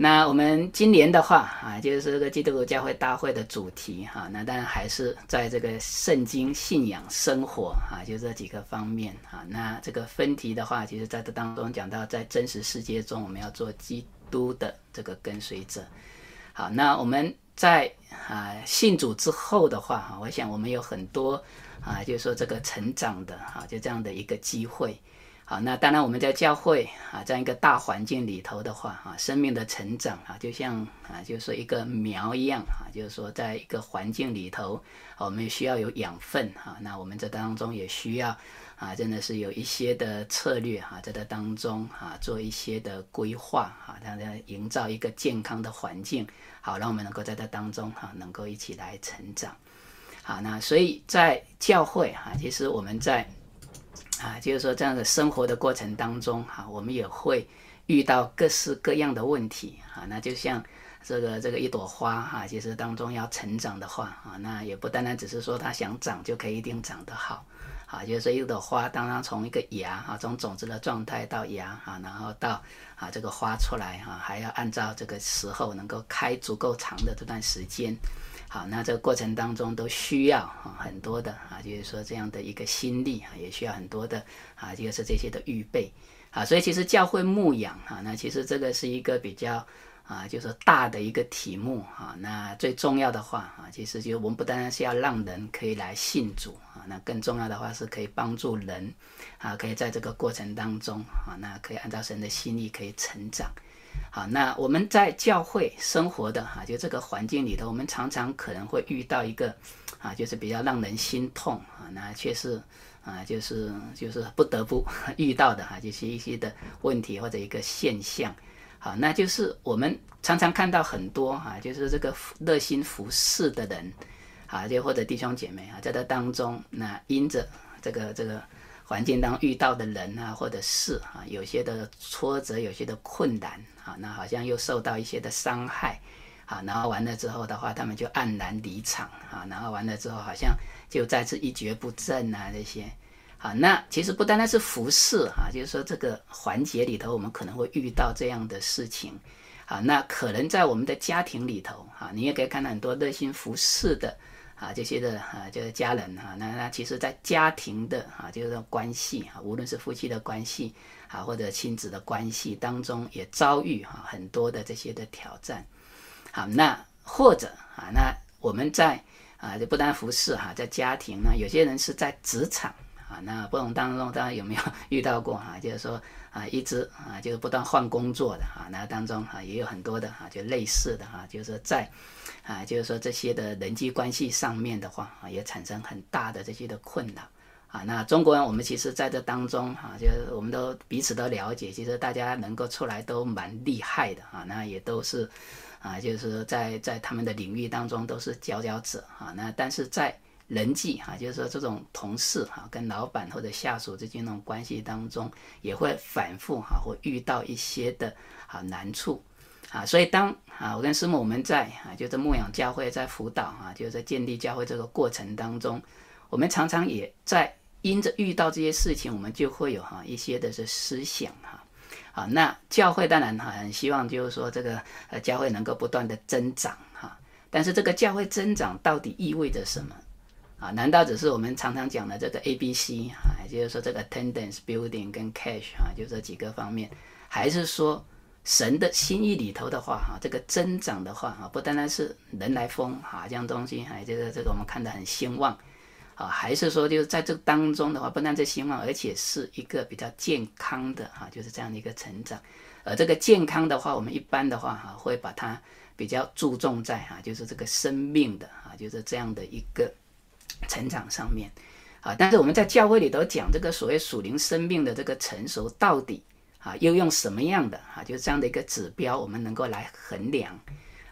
那我们今年的话啊，就是这个基督教会大会的主题哈，那当然还是在这个圣经信仰生活啊，就这几个方面啊。那这个分题的话，其实在这当中讲到，在真实世界中，我们要做基督的这个跟随者。好，那我们在啊信主之后的话哈，我想我们有很多啊，就是说这个成长的哈，就这样的一个机会。好，那当然我们在教会啊，这样一个大环境里头的话啊，生命的成长啊，就像啊，就是说一个苗一样啊，就是说在一个环境里头，我们也需要有养分啊。那我们这当中也需要啊，真的是有一些的策略哈，在这当中啊，做一些的规划啊，让它营造一个健康的环境，好，让我们能够在这当中哈，能够一起来成长。好，那所以在教会哈，其实我们在。啊，就是说这样的生活的过程当中，哈、啊，我们也会遇到各式各样的问题，啊，那就像这个这个一朵花，哈、啊，其实当中要成长的话，啊，那也不单单只是说它想长就可以一定长得好，啊，就是说一朵花，当它从一个芽，啊，从种子的状态到芽，啊，然后到啊这个花出来，哈、啊，还要按照这个时候能够开足够长的这段时间。好，那这个过程当中都需要啊很多的啊，就是说这样的一个心力啊，也需要很多的啊，就是这些的预备啊。所以其实教会牧养啊，那其实这个是一个比较啊，就是大的一个题目啊。那最重要的话啊，其实就我们不单单是要让人可以来信主啊，那更重要的话是可以帮助人啊，可以在这个过程当中啊，那可以按照神的心意可以成长。好，那我们在教会生活的哈，就这个环境里头，我们常常可能会遇到一个啊，就是比较让人心痛啊，那却是啊，就是就是不得不 遇到的哈，就是一些的问题或者一个现象。好，那就是我们常常看到很多哈，就是这个热心服侍的人啊，就或者弟兄姐妹啊，在这当中，那因着这个这个。环境当遇到的人啊，或者事啊，有些的挫折，有些的困难啊，那好像又受到一些的伤害啊，然后完了之后的话，他们就黯然离场啊，然后完了之后好像就再次一蹶不振啊，这些啊，那其实不单单是服侍啊，就是说这个环节里头，我们可能会遇到这样的事情啊，那可能在我们的家庭里头啊，你也可以看到很多热心服侍的。啊，这些的啊，就是家人、啊，那那其实，在家庭的啊，就是说关系啊，无论是夫妻的关系啊，或者亲子的关系当中，也遭遇、啊、很多的这些的挑战。好，那或者啊，那我们在啊，就不单服侍哈、在家庭呢，有些人是在职场啊，那不同当中，大家有没有 遇到过哈、啊？就是说啊，一直啊，就是不断换工作的啊，那当中啊，也有很多的啊，就类似的哈、啊，就是在。啊，就是说这些的人际关系上面的话啊，也产生很大的这些的困扰啊。那中国人，我们其实在这当中哈、啊，就是我们都彼此都了解，其实大家能够出来都蛮厉害的啊。那也都是啊，就是在在他们的领域当中都是佼佼者啊。那但是在人际哈、啊，就是说这种同事哈、啊，跟老板或者下属之间那种关系当中，也会反复哈、啊，会遇到一些的啊难处。啊，所以当啊，我跟师母我们在啊，就在牧养教会，在辅导啊，就是在建立教会这个过程当中，我们常常也在因着遇到这些事情，我们就会有哈、一些的是思想哈。啊，那教会当然哈、很希望就是说这个呃教会能够不断的增长哈、但是这个教会增长到底意味着什么？啊，难道只是我们常常讲的这个 A B C 啊，也就是说这个 attendance building 跟 cash 啊，就这几个方面，还是说？神的心意里头的话，哈，这个增长的话，哈，不单单是人来疯，哈，这样东西，还这个这个我们看得很兴旺，啊，还是说就是在这当中的话，不但是兴旺，而且是一个比较健康的哈，就是这样的一个成长。而这个健康的话，我们一般的话哈，会把它比较注重在哈，就是这个生命的啊，就是这样的一个成长上面。啊，但是我们在教会里头讲这个所谓属灵生命的这个成熟，到底啊又用什么样的啊，就是这样的一个指标，我们能够来衡量。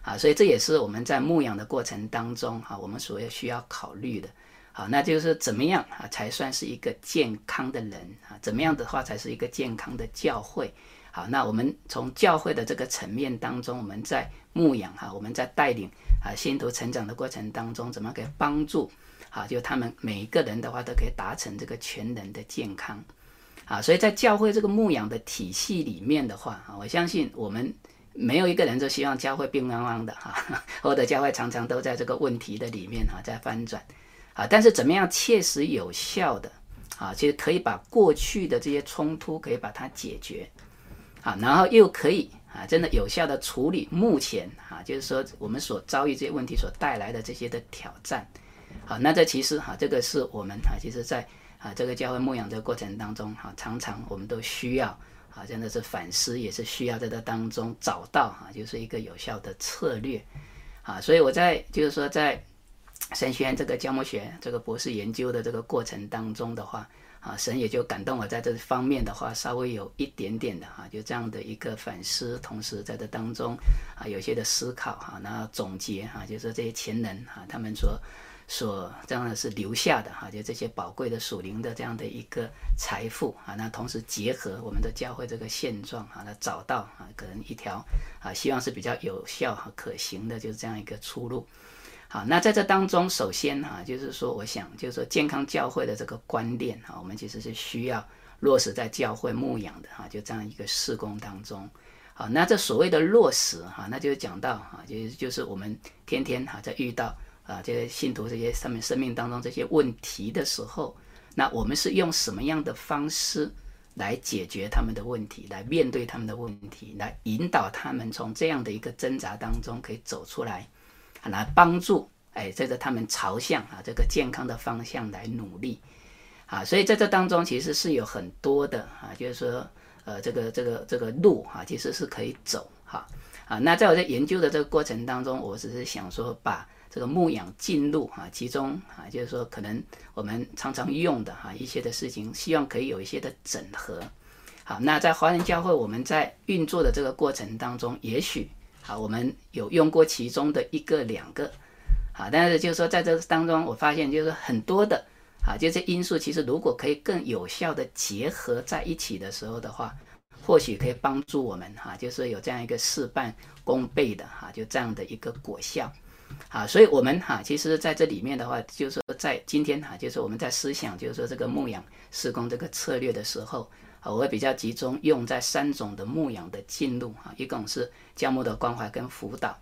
啊，所以这也是我们在牧养的过程当中，哈，我们所要需要考虑的，好，那就是怎么样啊才算是一个健康的人啊？怎么样的话才是一个健康的教会？好，那我们从教会的这个层面当中，我们在牧养哈，我们在带领啊信徒成长的过程当中，怎么给帮助啊？就他们每一个人的话，都可以达成这个全人的健康啊。所以在教会这个牧养的体系里面的话啊，我相信我们。没有一个人就希望教会病殃殃的哈，或者教会常常都在这个问题的里面哈，在翻转啊。但是怎么样切实有效的啊，其实可以把过去的这些冲突可以把它解决啊，然后又可以啊，真的有效的处理目前啊，就是说我们所遭遇这些问题所带来的这些的挑战。好，那这其实哈，这个是我们哈，其实在啊这个教会牧养这个过程当中哈，常常我们都需要。啊，真的是反思，也是需要在这当中找到啊，就是一个有效的策略啊。所以我在就是说，在神学院这个教牧学这个博士研究的这个过程当中的话啊，神也就感动我在这方面的话，稍微有一点点的哈，就这样的一个反思，同时在这当中啊，有些的思考哈，然后总结哈，就是这些前人哈，他们说。所这样的是留下的哈，就这些宝贵的属灵的这样的一个财富啊，那同时结合我们的教会这个现状啊，来找到啊，可能一条啊，希望是比较有效和可行的，就是这样一个出路。好，那在这当中，首先哈，就是说，我想就是说，健康教会的这个观念哈，我们其实是需要落实在教会牧养的哈，就这样一个事工当中。好，那这所谓的落实哈，那就讲到哈，就就是我们天天哈在遇到。啊，这些信徒这些上面生命当中这些问题的时候，那我们是用什么样的方式来解决他们的问题，来面对他们的问题，来引导他们从这样的一个挣扎当中可以走出来，来帮助哎，这个他们朝向啊这个健康的方向来努力啊，所以在这当中其实是有很多的啊，就是说呃这个这个这个路哈，其实是可以走哈啊。那在我在研究的这个过程当中，我只是想说把。这个牧养进入啊，其中啊，就是说可能我们常常用的哈一些的事情，希望可以有一些的整合。好，那在华人教会我们在运作的这个过程当中，也许啊我们有用过其中的一个两个，啊，但是就是说在这当中，我发现就是很多的啊，就这因素其实如果可以更有效的结合在一起的时候的话，或许可以帮助我们哈，就是有这样一个事半功倍的哈，就这样的一个果效。啊，所以我们哈，其实在这里面的话，就是说在今天哈，就是我们在思想，就是说这个牧养施工这个策略的时候，啊，我会比较集中用在三种的牧养的进入哈，一共是教牧的关怀跟辅导，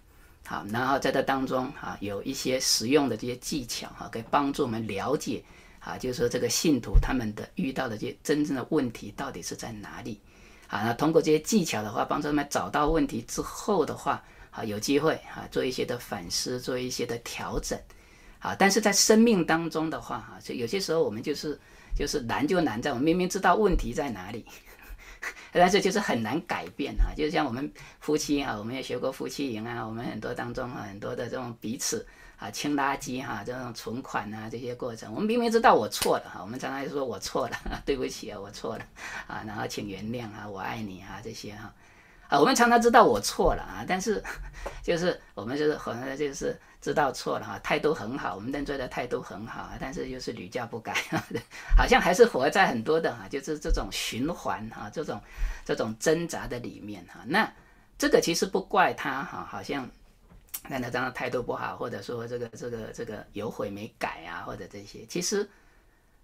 好，然后在这当中哈，有一些实用的这些技巧哈，可以帮助我们了解啊，就是说这个信徒他们的遇到的这些真正的问题到底是在哪里，啊，那通过这些技巧的话，帮助他们找到问题之后的话。啊，有机会啊，做一些的反思，做一些的调整，啊，但是在生命当中的话，哈，就有些时候我们就是就是难就难在我们明明知道问题在哪里，但是就是很难改变啊。就像我们夫妻啊，我们也学过夫妻营啊，我们很多当中啊，很多的这种彼此啊清垃圾哈，这种存款啊这些过程，我们明明知道我错了哈，我们常常说我错了，对不起啊，我错了啊，然后请原谅啊，我爱你啊这些哈。啊我们常常知道我错了啊，但是 就是我们就是好像就是知道错了哈，态度很好，我们认罪的态度很好，但是就是屡教不改，好像还是活在很多的哈，就是这种循环哈，这种这种挣扎的里面哈。那这个其实不怪他哈，好像那他这样态度不好，或者说这个这个这个有悔没改啊，或者这些，其实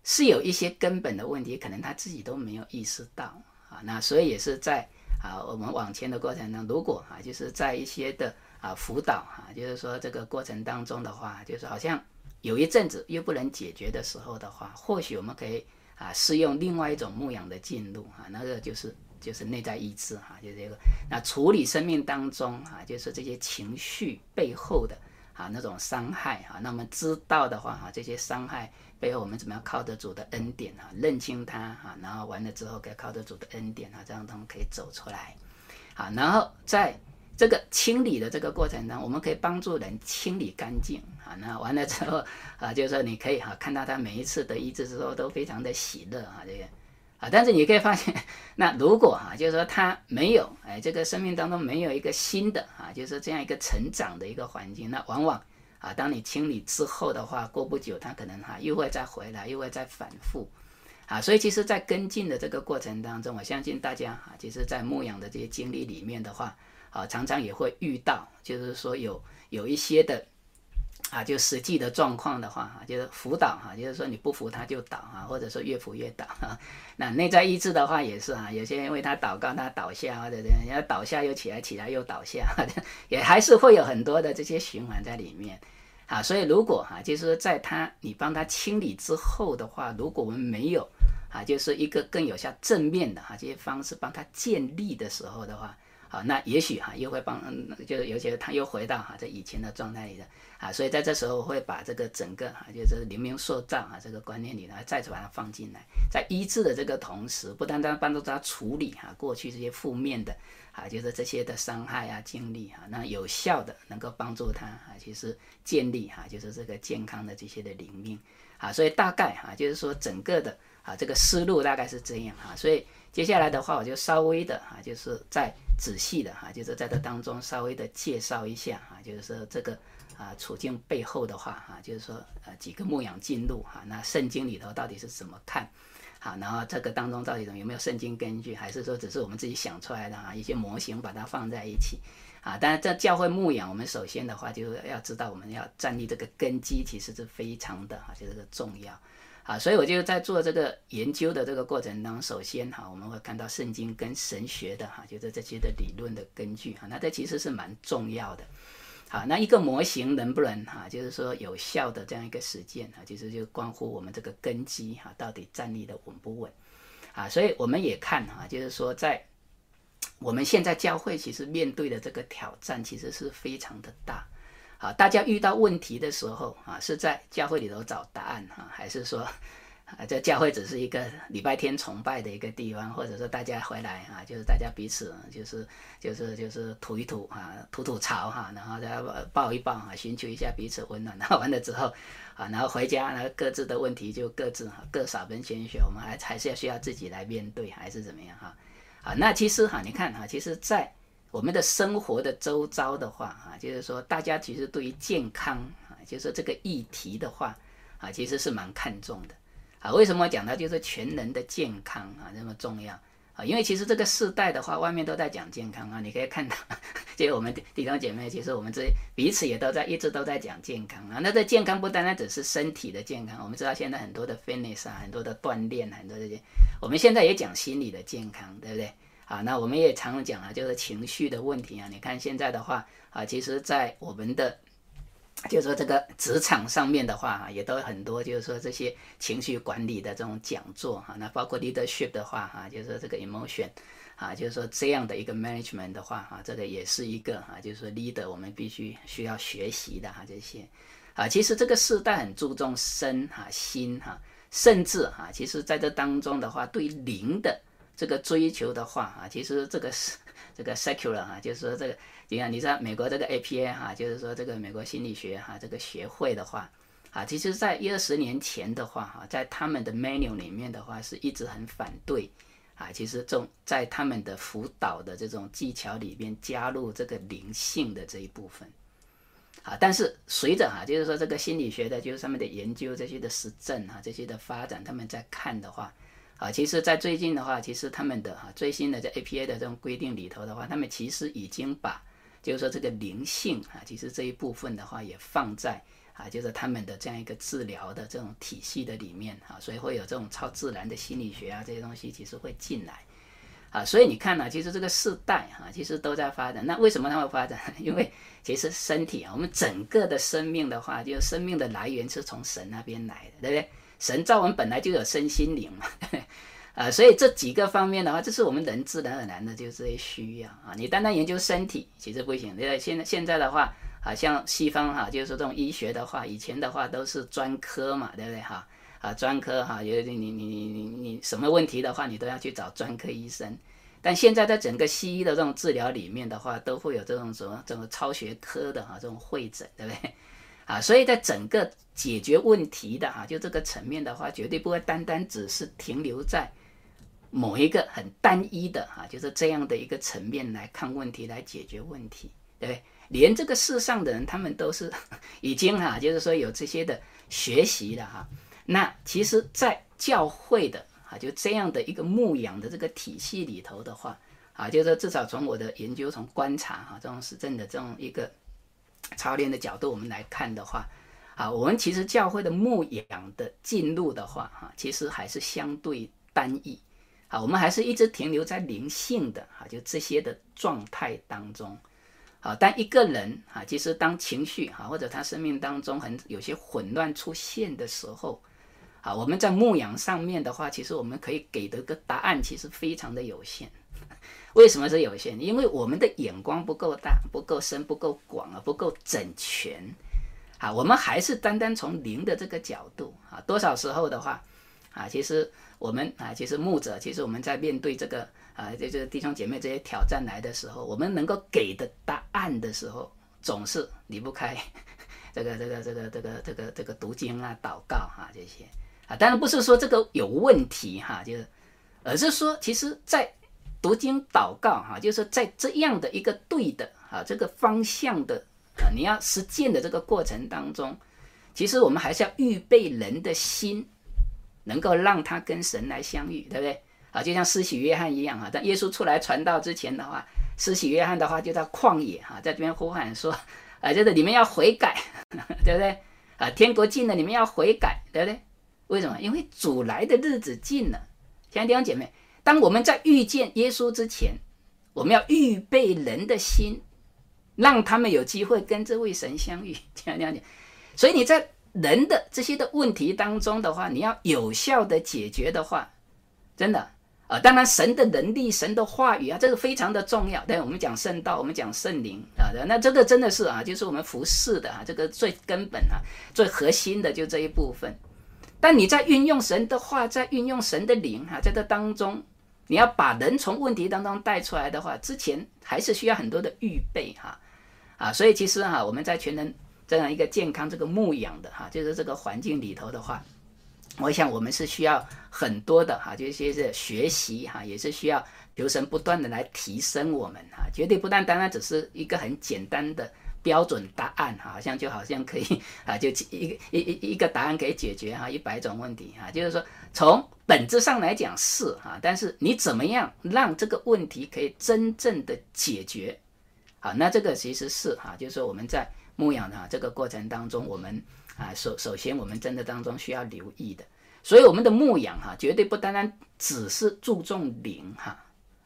是有一些根本的问题，可能他自己都没有意识到啊。那所以也是在。啊，我们往前的过程中，如果啊，就是在一些的啊辅导哈，就是说这个过程当中的话，就是好像有一阵子又不能解决的时候的话，或许我们可以啊试用另外一种牧养的进入啊，那个就是就是内在医治哈，就这个。那处理生命当中啊，就是这些情绪背后的啊那种伤害啊，那么知道的话哈，这些伤害背后我们怎么样靠得住的恩典啊，认清它啊，然后完了之后该靠得住的恩典啊，这样他们可以走出来，啊，然后在这个清理的这个过程当中，我们可以帮助人清理干净啊，那完了之后啊，就是说你可以哈看到他每一次的医治之后都非常的喜乐啊，这个。啊，但是你可以发现，那如果啊，就是说他没有，哎，这个生命当中没有一个新的啊，就是这样一个成长的一个环境，那往往啊，当你清理之后的话，过不久它可能哈、又会再回来，又会再反复，啊，所以其实，在跟进的这个过程当中，我相信大家啊，其实，在牧养的这些经历里面的话，啊，常常也会遇到，就是说有有一些的。啊，就实际的状况的话，哈，就是辅导哈，就是说你不扶他就倒哈，或者说越扶越倒哈。那内在意志的话也是哈，有些人为他祷告，他倒下或者人家倒下又起来，起来又倒下，也还是会有很多的这些循环在里面。啊，所以如果哈，就是在他你帮他清理之后的话，如果我们没有啊，就是一个更有效正面的哈这些方式帮他建立的时候的话。好，那也许哈又会帮，就是尤其是他又回到哈这以前的状态里的啊，所以在这时候会把这个整个哈就是灵命塑造啊这个观念里呢再次把它放进来，在医治的这个同时，不单单帮助他处理哈过去这些负面的啊，就是这些的伤害啊经历哈，那有效的能够帮助他啊，其实建立哈就是这个健康的这些的灵命啊，所以大概哈就是说整个的啊这个思路大概是这样哈，所以。接下来的话，我就稍微的哈，就是在仔细的哈，就是在这当中稍微的介绍一下哈，就是说这个啊处境背后的话哈，就是说呃几个牧养进入哈，那圣经里头到底是怎么看？好，然后这个当中到底有没有圣经根据，还是说只是我们自己想出来的啊一些模型把它放在一起啊？当然，在教会牧养，我们首先的话就是要知道我们要站立这个根基，其实是非常的哈，就是重要。啊，所以我就在做这个研究的这个过程当中，首先哈，我们会看到圣经跟神学的哈，就是这些的理论的根据哈，那这其实是蛮重要的。好，那一个模型能不能哈，就是说有效的这样一个实践啊，其实就关乎我们这个根基哈，到底站立的稳不稳啊？所以我们也看哈，就是说在我们现在教会其实面对的这个挑战，其实是非常的大。啊，大家遇到问题的时候啊，是在教会里头找答案哈，还是说啊，这教会只是一个礼拜天崇拜的一个地方，或者说大家回来啊，就是大家彼此就是就是就是吐一吐啊，吐吐槽哈，然后再抱一抱啊，寻求一下彼此温暖，然后完了之后啊，然后回家，然后各自的问题就各自哈，各扫门前雪，我们还还是要需要自己来面对，还是怎么样哈？啊，那其实哈，你看哈，其实，在我们的生活的周遭的话，啊，就是说，大家其实对于健康啊，就是说这个议题的话，啊，其实是蛮看重的，啊，为什么讲到就是全人的健康啊那么重要啊？因为其实这个世代的话，外面都在讲健康啊，你可以看到，就我们弟兄姐妹，其实我们这彼此也都在一直都在讲健康啊。那这健康不单单只是身体的健康，我们知道现在很多的 fitness 啊，很多的锻炼，很多这些，我们现在也讲心理的健康，对不对？啊，那我们也常讲啊，就是情绪的问题啊。你看现在的话啊，其实，在我们的就是说这个职场上面的话啊，也都有很多就是说这些情绪管理的这种讲座哈。那包括 leadership 的话哈，就是说这个 emotion 啊，就是说这样的一个 management 的话哈，这个也是一个哈，就是说 leader 我们必须需要学习的哈这些啊。其实这个世代很注重身哈心哈，甚至哈，其实在这当中的话，对灵的。这个追求的话啊，其实这个是 这个 secular 啊，就是说这个，你看你知道美国这个 APA 哈，就是说这个美国心理学哈这个学会的话啊，其实在一二十年前的话哈，在他们的 menu 里面的话是一直很反对啊，其实这种在他们的辅导的这种技巧里边加入这个灵性的这一部分啊，但是随着哈，就是说这个心理学的就是上面的研究这些的实证哈，这些的发展，他们在看的话。啊，其实，在最近的话，其实他们的哈最新的这 APA 的这种规定里头的话，他们其实已经把，就是说这个灵性啊，其实这一部分的话也放在啊，就是他们的这样一个治疗的这种体系的里面啊，所以会有这种超自然的心理学啊这些东西其实会进来，啊，所以你看呢，其实这个世代哈，其实都在发展。那为什么它会发展？因为其实身体啊，我们整个的生命的话，就是生命的来源是从神那边来的，对不对？神造我们本来就有身心灵嘛，啊、呃，所以这几个方面的话，这是我们人自然而然的就这些需要啊。你单单研究身体其实不行。因为现在现在的话啊，像西方哈，就是说这种医学的话，以前的话都是专科嘛，对不对哈？啊，专科哈，有你你你你你什么问题的话，你都要去找专科医生。但现在在整个西医的这种治疗里面的话，都会有这种什么这种超学科的哈，这种会诊，对不对？啊，所以在整个解决问题的哈，就这个层面的话，绝对不会单单只是停留在某一个很单一的哈，就是这样的一个层面来看问题，来解决问题，对不对？连这个世上的人，他们都是 已经哈，就是说有这些的学习的哈。那其实，在教会的啊，就这样的一个牧养的这个体系里头的话，啊，就是说至少从我的研究、从观察哈，这种实证的这种一个操练的角度，我们来看的话，啊，我们其实教会的牧养的进入的话，哈，其实还是相对单一，啊，我们还是一直停留在灵性的哈，就这些的状态当中。好，但一个人啊，其实当情绪哈，或者他生命当中很有些混乱出现的时候，啊，我们在牧养上面的话，其实我们可以给的个答案其实非常的有限。为什么是有限？因为我们的眼光不够大、不够深、不够广啊，不够整全。啊，我们还是单单从灵的这个角度啊，多少时候的话，啊，其实我们啊，其实牧者，其实我们在面对这个。啊，这这弟兄姐妹这些挑战来的时候，我们能够给的答案的时候，总是离不开这个 这个这个这个这个这个读经啊、祷告、啊、这些啊。当然不是说这个有问题哈、就是，而是说，其实，在读经祷告哈、就是在这样的一个对的啊这个方向的啊，你要实践的这个过程当中，其实我们还是要预备人的心，能够让他跟神来相遇，对不对？啊，就像施洗约翰一样哈，在耶稣出来传道之前的话，施洗约翰的话就在旷野哈，在这边呼喊说，啊，就是你们要悔改，对不对？啊，天国近了，你们要悔改，对不对？为什么？因为主来的日子近了。亲爱的弟兄姐妹，当我们在遇见耶稣之前，我们要预备人的心，让他们有机会跟这位神相遇。亲爱的弟兄姐妹，所以你在人的这些的问题当中的话，你要有效的解决的话，真的。啊，当然，神的能力、神的话语啊，这个非常的重要。对，我们讲圣道，我们讲圣灵啊，那这个真的是啊，就是我们服侍的啊，这个最根本啊、最核心的就这一部分。但你在运用神的话，在运用神的灵哈、在这当中，你要把人从问题当中带出来的话，之前还是需要很多的预备哈啊，所以其实哈、我们在全人这样一个健康这个牧养的哈、就是这个环境里头的话。我想我们是需要很多的哈，就一些是学习哈，也是需要求神不断的来提升我们哈，绝对不单单单只是一个很简单的标准答案，好像就好像可以 啊，就一个一一一个答案可以解决哈一百种问题哈，就是说从本质上来讲是哈，但是你怎么样让这个问题可以真正的解决？好，那这个其实是哈，就是说我们在牧养的这个过程当中，我们。啊，首首先，我们真的当中需要留意的，所以我们的牧养哈，绝对不单单只是注重灵哈，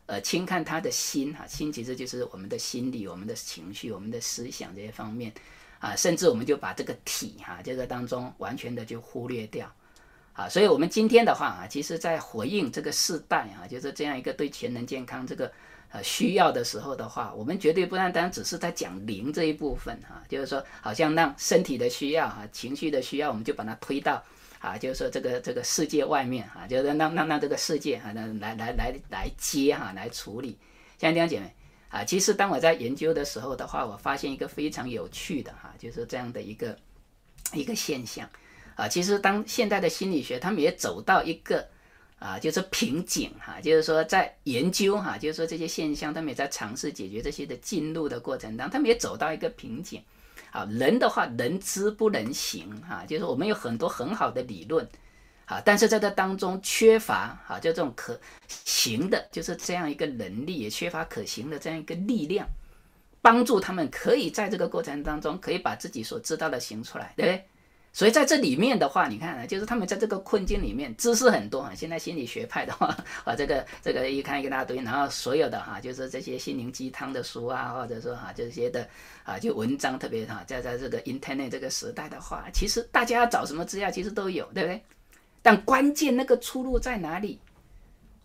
呃，轻看他的心哈，心其实就是我们的心理、我们的情绪、我们的思想这些方面啊，甚至我们就把这个体哈，这个当中完全的就忽略掉啊，所以我们今天的话啊，其实在回应这个世代啊，就是这样一个对全人健康这个。呃，需要的时候的话，我们绝对不单单只是在讲灵这一部分哈，就是说，好像让身体的需要哈、情绪的需要，我们就把它推到啊，就是说这个这个世界外面哈，就是让让让这个世界哈，来来来来来接哈，来处理。像这样姐妹啊，其实当我在研究的时候的话，我发现一个非常有趣的哈，就是这样的一个一个现象啊。其实当现代的心理学，他们也走到一个。啊，就是瓶颈哈，就是说在研究哈，就是说这些现象，他们也在尝试解决这些的进入的过程当中，他们也走到一个瓶颈。啊，人的话，能知不能行哈，就是我们有很多很好的理论，啊，但是在这当中缺乏啊，就这种可行的，就是这样一个能力，也缺乏可行的这样一个力量，帮助他们可以在这个过程当中，可以把自己所知道的行出来，对不对？所以在这里面的话，你看啊，就是他们在这个困境里面，知识很多啊。现在心理学派的话，啊，这个这个一看一大堆，然后所有的哈，就是这些心灵鸡汤的书啊，或者说哈这些的啊，就文章特别哈，在在这个 internet 这个时代的话，其实大家要找什么资料，其实都有，对不对？但关键那个出路在哪里？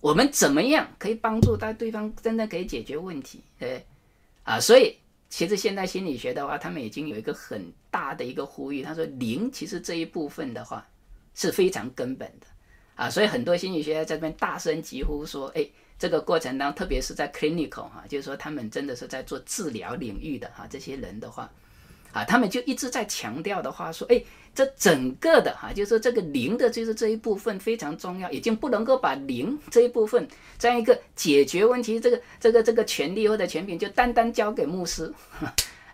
我们怎么样可以帮助到对方真的可以解决问题？对不对？啊，所以其实现代心理学的话，他们已经有一个很大的一个呼吁，他说灵其实这一部分的话是非常根本的啊，所以很多心理学家在这边大声疾呼说，哎，这个过程当中，特别是在 clinical 哈、就是说他们真的是在做治疗领域的哈、这些人的话，啊，他们就一直在强调的话说，哎。这整个的哈，就是说这个灵的，就是这一部分非常重要，已经不能够把灵这一部分这样一个解决问题，这个这个这个权利或者权柄就单单交给牧师，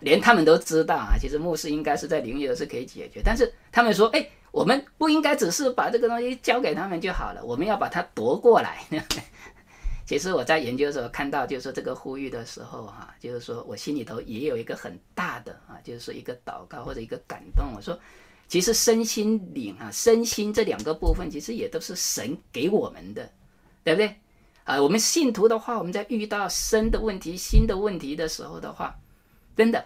连他们都知道啊，其实牧师应该是在领域是可以解决，但是他们说，哎，我们不应该只是把这个东西交给他们就好了，我们要把它夺过来。其实我在研究的时候看到，就是说这个呼吁的时候哈，就是说我心里头也有一个很大的啊，就是一个祷告或者一个感动，我说。其实身心灵啊，身心这两个部分，其实也都是神给我们的，对不对？啊，我们信徒的话，我们在遇到身的问题、心的问题的时候的话，真的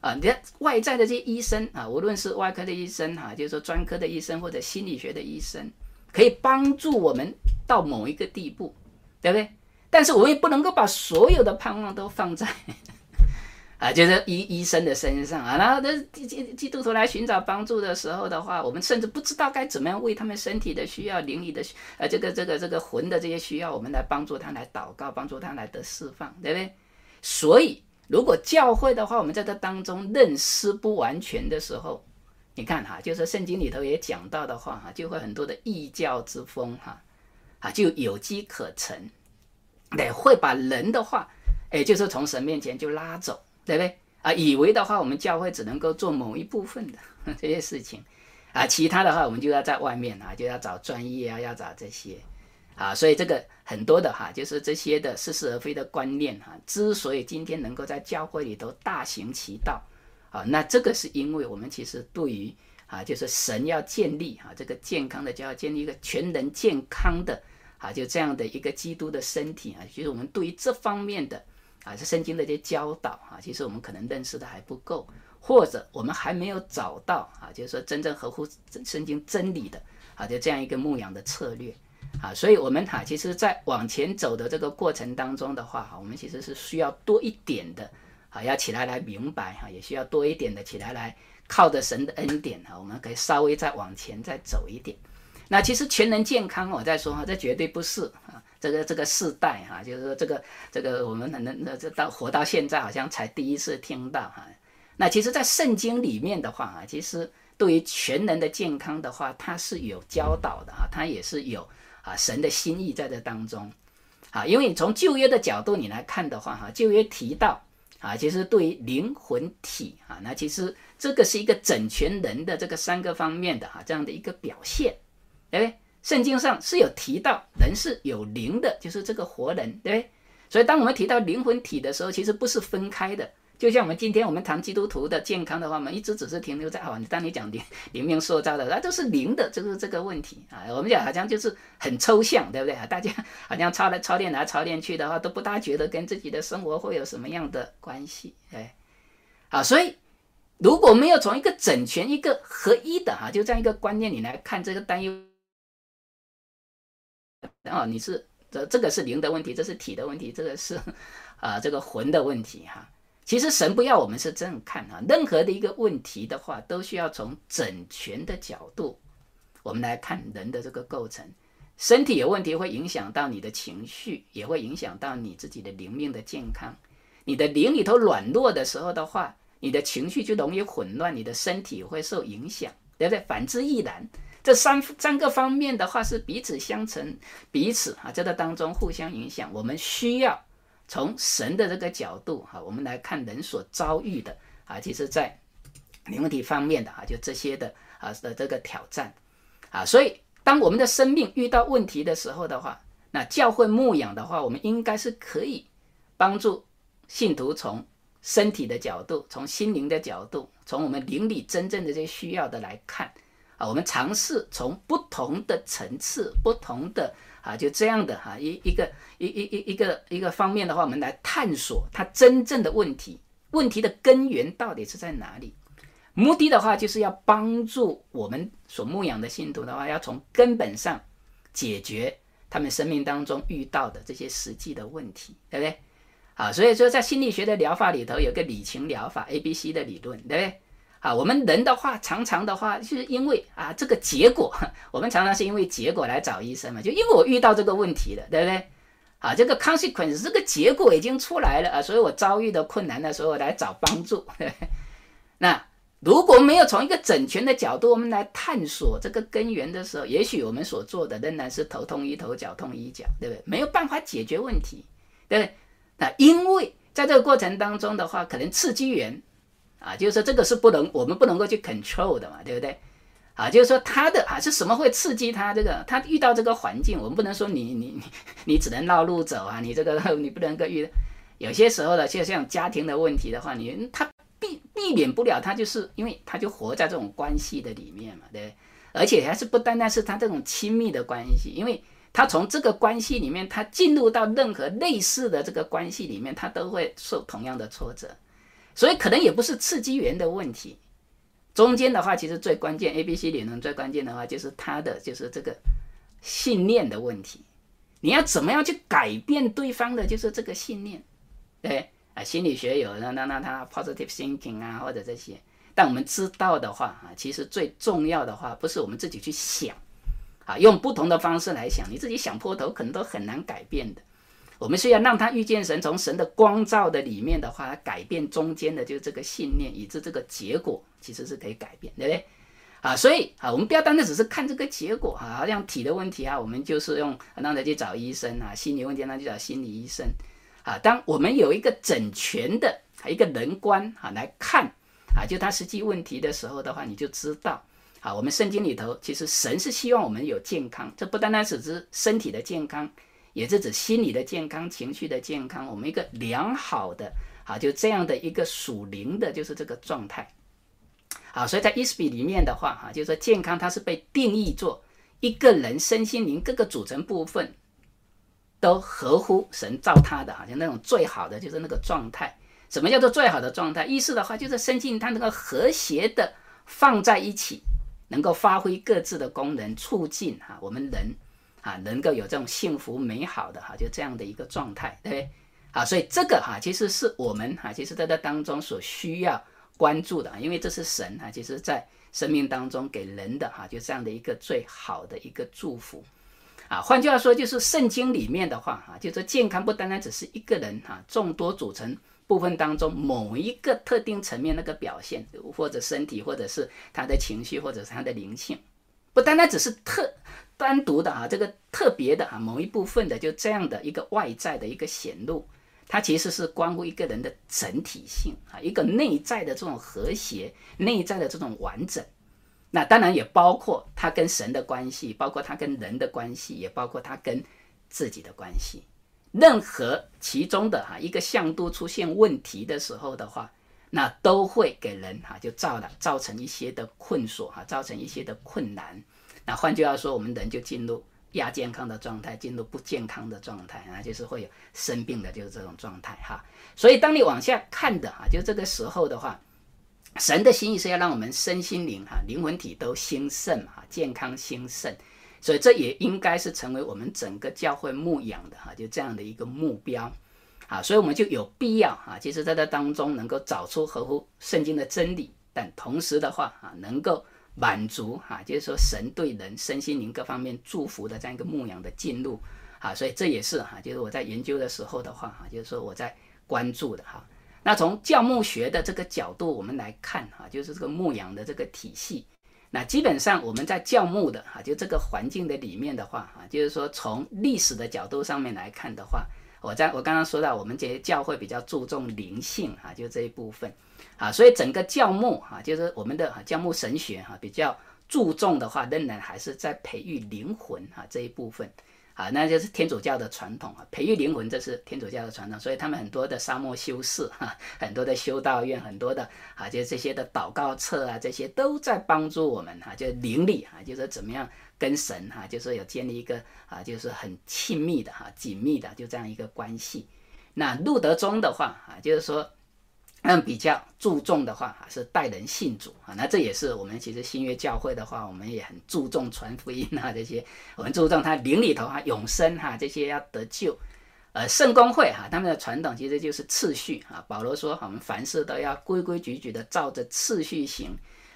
啊，你看外在的这些医生啊，无论是外科的医生哈、就是说专科的医生或者心理学的医生，可以帮助我们到某一个地步，对不对？但是我们也不能够把所有的盼望都放在。啊，就是医医生的身上啊，然后的基基基督徒来寻找帮助的时候的话，我们甚至不知道该怎么样为他们身体的需要、灵里的呃这个这个这个魂的这些需要，我们来帮助他来祷告，帮助他来得释放，对不对？所以，如果教会的话，我们在这当中认识不完全的时候，你看哈，就是圣经里头也讲到的话哈，就会很多的异教之风哈，啊就有机可乘，对，会把人的话，哎，就是从神面前就拉走。对不对啊？以为的话，我们教会只能够做某一部分的 这些事情，啊，其他的话我们就要在外面啊，就要找专业啊，要找这些，啊，所以这个很多的哈，就是这些的似是而非的观念哈，之所以今天能够在教会里头大行其道，啊，那这个是因为我们其实对于啊，就是神要建立啊这个健康的教会，建立一个全能健康的啊，就这样的一个基督的身体啊，其实我们对于这方面的。啊，这圣经的一些教导啊，其实我们可能认识的还不够，或者我们还没有找到啊，就是说真正合乎圣经真理的啊，就这样一个牧养的策略啊，所以我们哈，其实在往前走的这个过程当中的话哈，我们其实是需要多一点的啊，要起来来明白哈，也需要多一点的起来来靠着神的恩典哈，我们可以稍微再往前再走一点。那其实全人健康，我再说哈，这绝对不是啊。这个这个世代哈，就是说这个这个我们能能那这到活到现在，好像才第一次听到哈。那其实，在圣经里面的话啊，其实对于全人的健康的话，它是有教导的啊，它也是有啊神的心意在这当中啊。因为你从旧约的角度你来看的话哈，旧约提到啊，其实对于灵魂体啊，那其实这个是一个整全人的这个三个方面的哈这样的一个表现，对不对？圣经上是有提到人是有灵的，就是这个活人，对不对？所以当我们提到灵魂体的时候，其实不是分开的。就像我们今天我们谈基督徒的健康的话，我们一直只是停留在哦，当你讲灵灵命塑造的，那都是灵的，就是这个问题啊。我们讲好像就是很抽象，对不对啊？大家好像操来操练来操练去的话，都不大觉得跟自己的生活会有什么样的关系，哎，好，所以如果没有从一个整全、一个合一的哈，就这样一个观念，里来看这个担忧。哦，你是这这个是灵的问题，这是体的问题，这个是啊、这个魂的问题哈。其实神不要我们是这样看哈，任何的一个问题的话，都需要从整全的角度我们来看人的这个构成。身体有问题会影响到你的情绪，也会影响到你自己的灵命的健康。你的灵里头软弱的时候的话，你的情绪就容易混乱，你的身体会受影响，对不对？反之亦然。这三三个方面的话是彼此相成，彼此啊，在这当中互相影响。我们需要从神的这个角度哈，我们来看人所遭遇的啊，其实在灵问题方面的啊，就这些的啊的这个挑战啊，所以当我们的生命遇到问题的时候的话，那教会牧养的话，我们应该是可以帮助信徒从身体的角度，从心灵的角度，从我们灵里真正的这些需要的来看啊。我们尝试从不同的层次、不同的啊，就这样的哈一一个一一一一个一个方面的话，我们来探索它真正的问题，问题的根源到底是在哪里？目的的话，就是要帮助我们所牧养的信徒的话，要从根本上解决他们生命当中遇到的这些实际的问题，对不对？啊，所以说在心理学的疗法里头有个理情疗法 A B C 的理论，对不对？啊，我们人的话常常的话就是因为啊这个结果，我们常常是因为结果来找医生嘛，就因为我遇到这个问题了，对不对？啊，这个 consequence 这个结果已经出来了啊，所以我遭遇的困难的时候来找帮助。那如果没有从一个整全的角度，我们来探索这个根源的时候，也许我们所做的仍然是头痛医头，脚痛医脚，对不对？没有办法解决问题，对不对？那因为在这个过程当中的话，可能刺激源啊，就是说这个是不能我们不能够去 control 的嘛，对不对？啊，就是说他的啊是什么会刺激他这个？他遇到这个环境，我们不能说你你你你只能绕路走啊，你这个你不能够遇。有些时候呢，就像家庭的问题的话，你他避避免不了，他就是因为他就活在这种关系的里面嘛，对。而且还是不单单是他这种亲密的关系，因为他从这个关系里面，他进入到任何类似的这个关系里面，他都会受同样的挫折，所以可能也不是刺激源的问题。中间的话，其实最关键，A B C 理论最关键的话，就是他的就是这个信念的问题。你要怎么样去改变对方的，就是这个信念，对啊，心理学有那那那他 positive thinking 啊，或者这些。但我们知道的话啊，其实最重要的话，不是我们自己去想啊，用不同的方式来想，你自己想破头，可能都很难改变的。我们需要让他遇见神，从神的光照的里面的话，改变中间的就是这个信念，以致这个结果其实是可以改变，对不对？啊，所以啊，我们不要单单只是看这个结果啊，好像体的问题啊，我们就是用让他去找医生啊，心理问题那就找心理医生啊。当我们有一个整全的一个人观啊来看啊，就他实际问题的时候的话，你就知道啊，我们圣经里头其实神是希望我们有健康，这不单单只是身体的健康。也是指心理的健康、情绪的健康，我们一个良好的啊，就这样的一个属灵的，就是这个状态。好，所以在 ISBE 里面的话，哈，就是说健康它是被定义做一个人身心灵各个组成部分都合乎神造他的，好像那种最好的就是那个状态。什么叫做最好的状态？意思的话就是身心它能够和谐的放在一起，能够发挥各自的功能，促进哈我们人。啊，能够有这种幸福美好的哈，就这样的一个状态，对不对？啊，所以这个哈，其实是我们哈，其实在这当中所需要关注的，因为这是神哈，其实在生命当中给人的哈，就这样的一个最好的一个祝福。啊，换句话说，就是圣经里面的话哈，就是健康不单单只是一个人哈，众多组成部分当中某一个特定层面那个表现，或者身体，或者是他的情绪，或者是他的灵性，不单单只是特。单独的啊，这个特别的啊，某一部分的，就这样的一个外在的一个显露，它其实是关乎一个人的整体性啊，一个内在的这种和谐，内在的这种完整。那当然也包括他跟神的关系，包括他跟人的关系，也包括他跟自己的关系。任何其中的哈一个向度出现问题的时候的话，那都会给人哈就造了造成一些的困锁哈，造成一些的困难。那换句话说，我们人就进入亚健康的状态，进入不健康的状态啊，就是会有生病的，就是这种状态哈。所以当你往下看的哈，就这个时候的话，神的心意是要让我们身心灵哈、灵魂体都兴盛哈，健康兴盛。所以这也应该是成为我们整个教会牧养的哈，就这样的一个目标啊。所以我们就有必要啊，其实在这当中能够找出合乎圣经的真理，但同时的话啊，能够。满足哈，就是说神对人身心灵各方面祝福的这样一个牧养的进入啊，所以这也是哈，就是我在研究的时候的话哈，就是说我在关注的哈。那从教牧学的这个角度我们来看哈，就是这个牧养的这个体系，那基本上我们在教牧的哈，就这个环境的里面的话哈，就是说从历史的角度上面来看的话，我在我刚刚说到我们这些教会比较注重灵性哈，就这一部分。啊，所以整个教牧哈，就是我们的教牧神学哈，比较注重的话，仍然还是在培育灵魂哈这一部分。啊，那就是天主教的传统啊，培育灵魂这是天主教的传统，所以他们很多的沙漠修士哈，很多的修道院，很多的啊，就这些的祷告册啊，这些都在帮助我们哈，就灵力哈，就是怎么样跟神哈，就是有建立一个啊，就是很亲密的哈，紧密的就这样一个关系。那路德宗的话啊，就是说。嗯，比较注重的话，是待人信主啊。那这也是我们其实新约教会的话，我们也很注重传福音啊，这些我们注重他灵里头啊，永生哈，这些要得救呃，圣公会哈，他们的传统其实就是次序啊。保罗说，我们凡事都要规规矩矩的照着次序行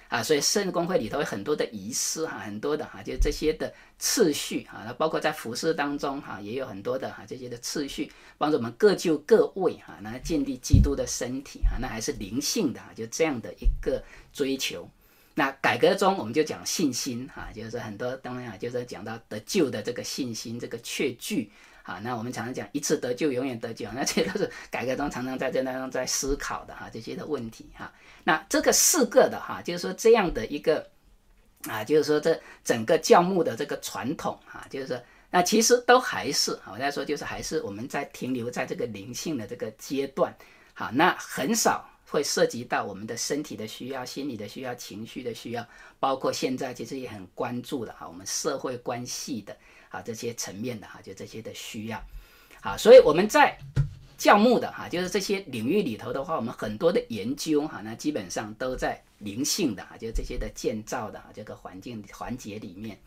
啊。所以圣公会里头有很多的仪式哈，很多的哈，就这些的次序啊，那包括在服事当中哈，也有很多的哈这些的次序，帮助我们各就各位哈，那建立基督的身体啊，那还是灵性的哈，就这样的一个追求。那改革中我们就讲信心哈，就是很多当然啊，就是讲到得救的这个信心，这个确据。啊，那我们常常讲一次得救，永远得救，那这些都是改革中常常在这当中在思考的哈，这些的问题哈。那这个四个的哈，就是说这样的一个啊，就是说这整个教牧的这个传统哈，就是说那其实都还是我在说，就是还是我们在停留在这个灵性的这个阶段，好，那很少会涉及到我们的身体的需要、心理的需要、情绪的需要，包括现在其实也很关注的哈，我们社会关系的。啊，这些层面的哈，就这些的需要，好，所以我们在教牧的哈，就是这些领域里头的话，我们很多的研究哈，那基本上都在灵性的哈，就这些的建造的哈，这个环境环节里面。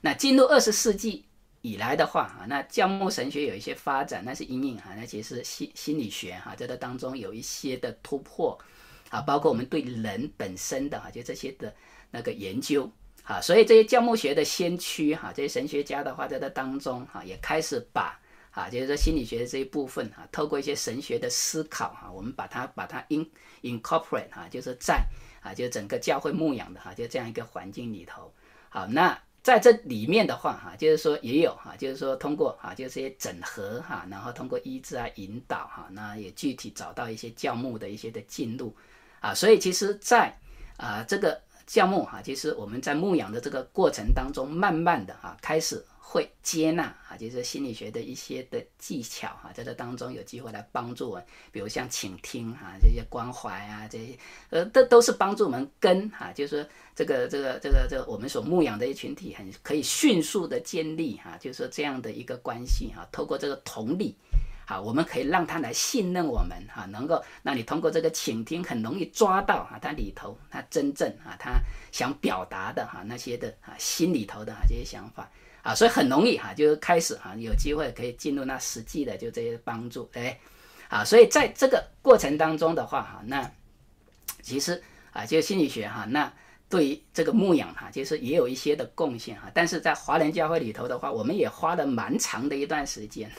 那进入二十世纪以来的话哈，那教牧神学有一些发展，那是因应哈，那其实心心理学哈，在这当中有一些的突破啊，包括我们对人本身的哈，就这些的那个研究。啊，所以这些教牧学的先驱哈，这些神学家的话，在这当中哈，也开始把啊，就是说心理学的这一部分哈，透过一些神学的思考哈，我们把它把它 in incorporate 哈，就是在啊，就整个教会牧养的哈，就这样一个环境里头。好，那在这里面的话哈，就是说也有哈，就是说通过哈，就是一些整合哈，然后通过医治啊引导哈，那也具体找到一些教牧的一些的进路啊，所以其实在啊这个。教牧哈，其实我们在牧养的这个过程当中，慢慢的哈，开始会接纳啊，就是心理学的一些的技巧哈，在这当中有机会来帮助我，比如像倾听哈，这些关怀啊，这些呃，都都是帮助我们跟哈，就是说这个这个这个这个我们所牧养的一群体，很可以迅速的建立哈，就是说这样的一个关系哈，透过这个同理。好，我们可以让他来信任我们哈，能够让你通过这个倾听，很容易抓到哈他里头他真正啊他想表达的哈那些的啊心里头的这些想法啊，所以很容易哈就是开始哈有机会可以进入那实际的就这些帮助哎，啊，所以在这个过程当中的话哈，那其实啊就心理学哈，那对于这个牧养哈，其实也有一些的贡献哈，但是在华人教会里头的话，我们也花了蛮长的一段时间。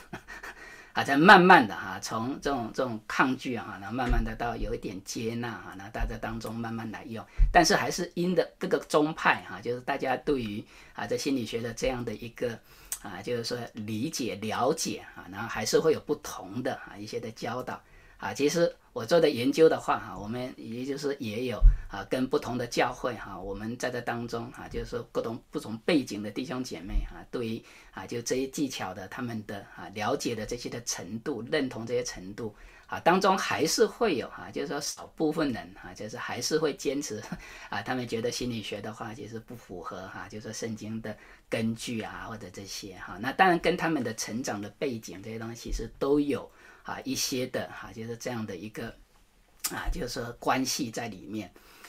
啊，在慢慢的哈，从这种这种抗拒啊，然后慢慢的到有一点接纳哈，那大家当中慢慢来用，但是还是因的各个宗派哈，就是大家对于啊在心理学的这样的一个啊，就是说理解了解啊，然后还是会有不同的啊一些的教导。啊，其实我做的研究的话，哈，我们也就是也有啊，跟不同的教会哈，我们在这当中哈，就是说各种不同背景的弟兄姐妹哈，对于啊，就这些技巧的他们的啊了解的这些的程度，认同这些程度啊，当中还是会有哈，就是说少部分人哈，就是还是会坚持 啊，他们觉得心理学的话其实不符合哈，就是圣经的根据啊或者这些哈，那当然跟他们的成长的背景这些东西其实都有。啊，一些的哈，就是这样的一个啊，就是说关系在里面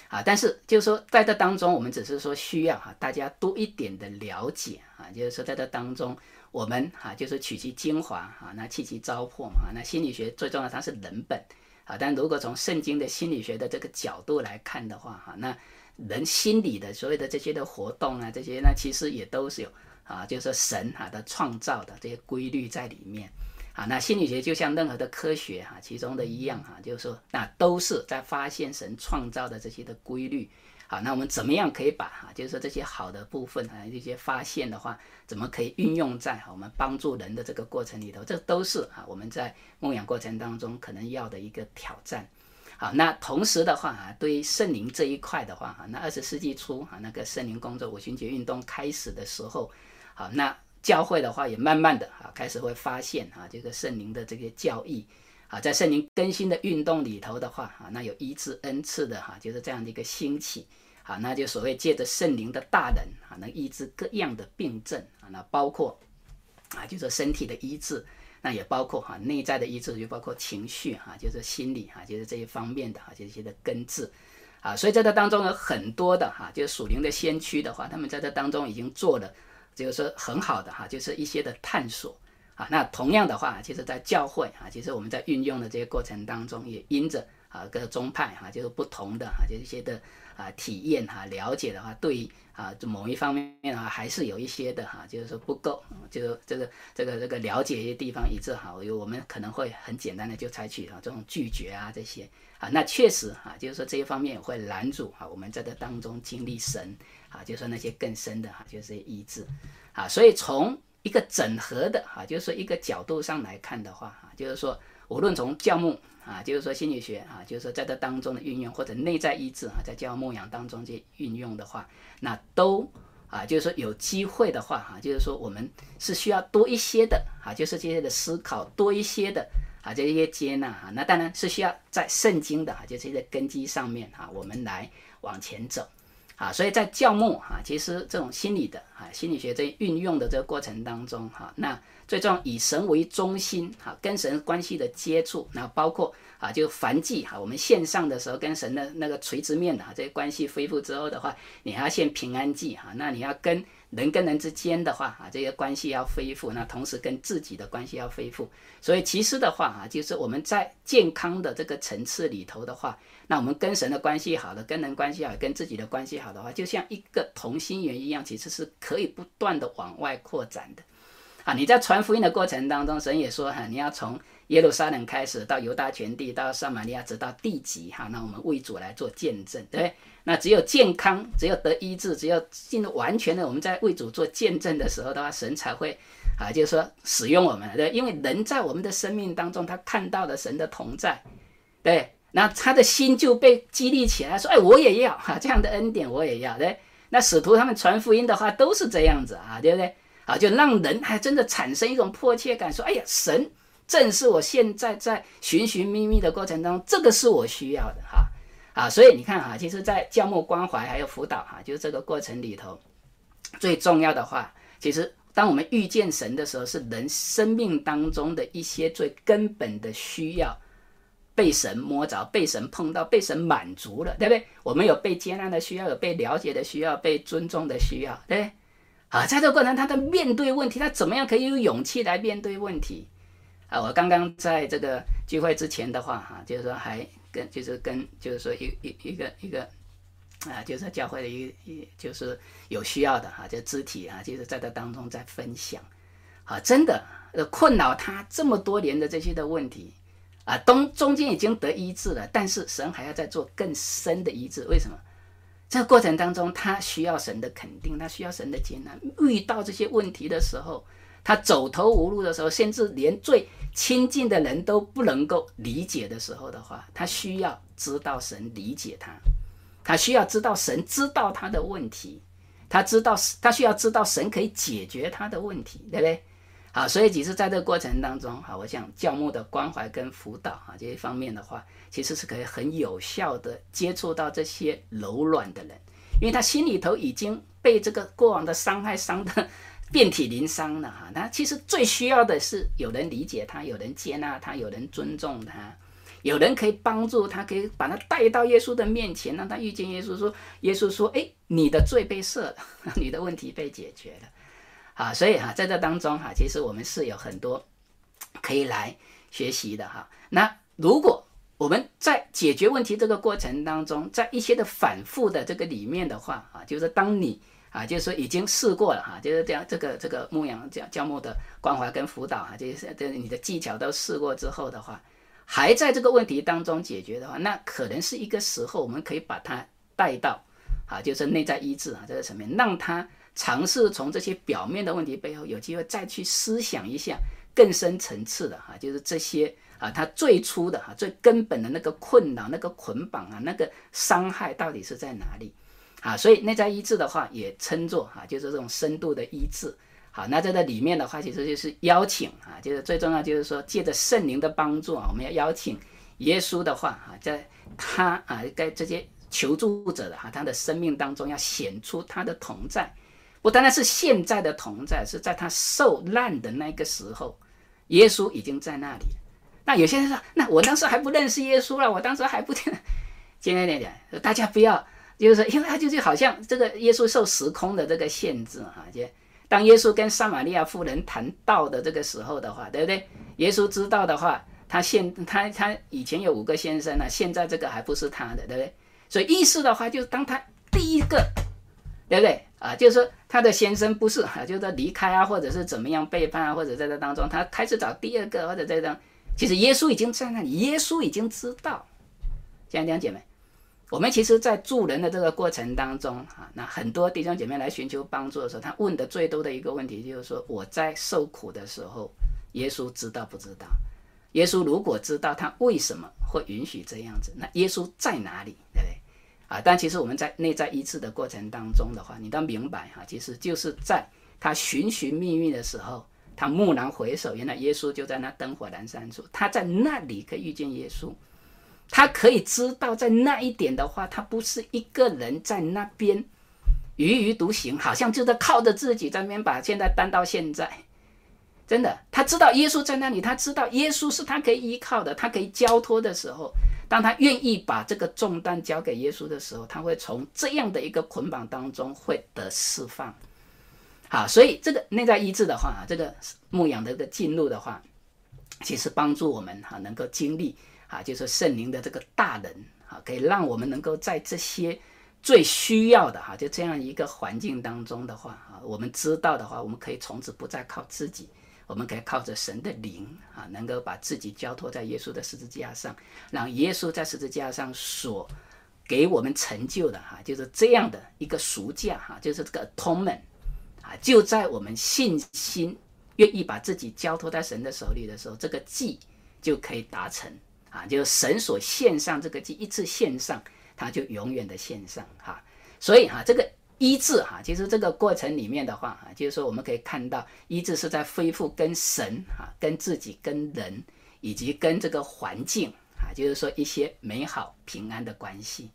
啊，但是就是说在这当中，我们只是说需要哈，大家多一点的了解啊，就是说在这当中，我们哈就是取其精华啊，那弃其糟粕嘛。那心理学最重要，它是人本啊，但如果从圣经的心理学的这个角度来看的话哈，那人心理的所有的这些的活动啊，这些那其实也都是有啊，就是说神哈的创造的这些规律在里面。啊，那心理学就像任何的科学哈，其中的一样哈，就是说，那都是在发现神创造的这些的规律。好，那我们怎么样可以把哈，就是说这些好的部分啊，这些发现的话，怎么可以运用在我们帮助人的这个过程里头？这都是啊，我们在牧养过程当中可能要的一个挑战。好，那同时的话啊，对于圣灵这一块的话哈，那二十世纪初啊，那个圣灵工作五旬节运动开始的时候，好那。教会的话也慢慢的啊开始会发现啊这个圣灵的这个教义啊在圣灵更新的运动里头的话啊那有医治恩赐的哈就是这样的一个兴起啊那就所谓借着圣灵的大能啊能医治各样的病症啊那包括啊就是身体的医治那也包括哈内在的医治就包括情绪哈就是心理哈就是这一方面的哈这些的根治啊所以在这当中有很多的哈就是属灵的先驱的话他们在这当中已经做了。就是说很好的哈，就是一些的探索。啊，那同样的话，其实在教会啊，其实我们在运用的这些过程当中，也因着啊各宗派哈，就是不同的哈，就是一些的啊体验哈，了解的话，对于啊某一方面啊，还是有一些的哈，就是说不够，就是这个这个这个了解一些地方，以致哈，有我们可能会很简单的就采取啊这种拒绝啊这些。啊，那确实哈，就是说这一方面会拦阻啊我们在这当中经历神啊，就是说那些更深的哈，就是医治啊，所以从一个整合的哈，就是说一个角度上来看的话哈，就是说无论从教牧啊，就是说心理学啊，就是说在这当中的运用，或者内在医治啊，在教牧养当中去运用的话，那都啊，就是说有机会的话哈，就是说我们是需要多一些的啊，就是这些的思考多一些的啊，这些接纳哈，那当然是需要在圣经的哈，就这些根基上面哈，我们来往前走。啊，所以在教牧哈，其实这种心理的啊，心理学这运用的这个过程当中哈，那最重要以神为中心哈，跟神关系的接触，那包括啊，就凡祭哈，我们线上的时候跟神的那个垂直面的这些关系恢复之后的话，你还要献平安祭哈，那你要跟。人跟人之间的话啊，这些关系要恢复，那同时跟自己的关系要恢复。所以其实的话啊，就是我们在健康的这个层次里头的话，那我们跟神的关系好的，跟人关系好，跟自己的关系好的话，就像一个同心圆一样，其实是可以不断的往外扩展的。啊，你在传福音的过程当中，神也说哈，你要从耶路撒冷开始，到犹大全地，到撒玛利亚，直到地极哈，那我们为主来做见证，对。那只有健康，只有得医治，只有进入完全的，我们在为主做见证的时候的话，神才会啊，就是说使用我们，对，因为人在我们的生命当中，他看到了神的同在，对，那他的心就被激励起来，说，哎，我也要哈，这样的恩典我也要，对。那使徒他们传福音的话都是这样子啊，对不对？啊，就让人还真的产生一种迫切感，说，哎呀，神正是我现在在寻寻觅觅的过程当中，这个是我需要的哈。啊所以你看哈，其实，在教牧关怀还有辅导哈，就是这个过程里头，最重要的话，其实当我们遇见神的时候，是人生命当中的一些最根本的需要被神摸着、被神碰到、被神满足了，对不对？我们有被接纳的需要，有被了解的需要，被尊重的需要，对不对？啊，在这个过程，他在面对问题，他怎么样可以有勇气来面对问题？啊，我刚刚在这个聚会之前的话，哈，就是说还。跟就是跟就是说一一一个一个啊，就是教会的一一就是有需要的哈，就肢体啊，就是在这当中在分享啊，真的困扰他这么多年的这些的问题啊，中中间已经得医治了，但是神还要再做更深的医治，为什么？这个过程当中他需要神的肯定，他需要神的接纳，遇到这些问题的时候。他走投无路的时候，甚至连最亲近的人都不能够理解的时候的话，他需要知道神理解他，他需要知道神知道他的问题，他知道他需要知道神可以解决他的问题，对不对？好，所以其实在这个过程当中，好，我想教牧的关怀跟辅导啊这些方面的话，其实是可以很有效的接触到这些柔软的人，因为他心里头已经被这个过往的伤害伤的。遍体鳞伤的哈，他其实最需要的是有人理解他，有人接纳他，有人尊重他，有人可以帮助他，可以把他带到耶稣的面前，让他遇见耶稣，说耶稣说，哎，你的罪被赦了，你的问题被解决了，啊，所以哈，在这当中哈，其实我们是有很多可以来学习的哈。那如果我们在解决问题这个过程当中，在一些的反复的这个里面的话啊，就是当你。啊，就是说已经试过了哈，就是这样，这个这个牧羊教教牧的关怀跟辅导哈，就是这你的技巧都试过之后的话，还在这个问题当中解决的话，那可能是一个时候，我们可以把它带到啊，就是内在医治啊这个层面，让他尝试从这些表面的问题背后，有机会再去思想一下更深层次的哈，就是这些啊，他最初的哈，最根本的那个困扰、那个捆绑啊、那个伤害到底是在哪里？啊，所以内在医治的话，也称作啊，就是这种深度的医治。好，那在这里面的话，其实就是邀请啊，就是最重要就是说，借着圣灵的帮助啊，我们要邀请耶稣的话啊，在他啊，该这些求助者的哈，他的生命当中要显出他的同在，不单单是现在的同在，是在他受难的那个时候，耶稣已经在那里。那有些人说，那我当时还不认识耶稣了，我当时还不听。简单点讲，大家不要。就是说，因为他就是好像这个耶稣受时空的这个限制哈，就当耶稣跟撒玛利亚妇人谈道的这个时候的话，对不对？耶稣知道的话，他现他他以前有五个先生呢，现在这个还不是他的，对不对？所以意思的话，就是当他第一个，对不对啊？就是说他的先生不是啊，就是离开啊，或者是怎么样背叛啊，或者在这当中，他开始找第二个，或者在这，其实耶稣已经在那里，耶稣已经知道。亲爱的弟兄姐妹，我们其实，在助人的这个过程当中啊，那很多弟兄姐妹来寻求帮助的时候，他问的最多的一个问题就是说：我在受苦的时候，耶稣知道不知道？耶稣如果知道，他为什么会允许这样子？那耶稣在哪里？对不对？啊，但其实我们在内在医治的过程当中的话，你都明白哈，其实就是在他寻寻觅觅的时候，他蓦然回首，原来耶稣就在那灯火阑珊处，他在那里可以遇见耶稣。他可以知道，在那一点的话，他不是一个人在那边踽踽独行，好像就在靠着自己在那边把现在搬到现在。真的，他知道耶稣在那里，他知道耶稣是他可以依靠的，他可以交托的时候，当他愿意把这个重担交给耶稣的时候，他会从这样的一个捆绑当中会得释放。好，所以这个内在医治的话，这个牧养的一个进入的话，其实帮助我们哈能够经历。啊，就是圣灵的这个大能啊，可以让我们能够在这些最需要的哈，就这样一个环境当中的话啊，我们知道的话，我们可以从此不再靠自己，我们可以靠着神的灵啊，能够把自己交托在耶稣的十字架上，让耶稣在十字架上所给我们成就的哈，就是这样的一个赎价哈，就是这个 atonement 啊，就在我们信心愿意把自己交托在神的手里的时候，这个祭就可以达成。啊，就是神所献上这个祭，一次献上，他就永远的献上哈。所以哈，这个医治哈，其实这个过程里面的话啊，就是说我们可以看到，医治是在恢复跟神哈、跟自己、跟人以及跟这个环境啊，就是说一些美好平安的关系。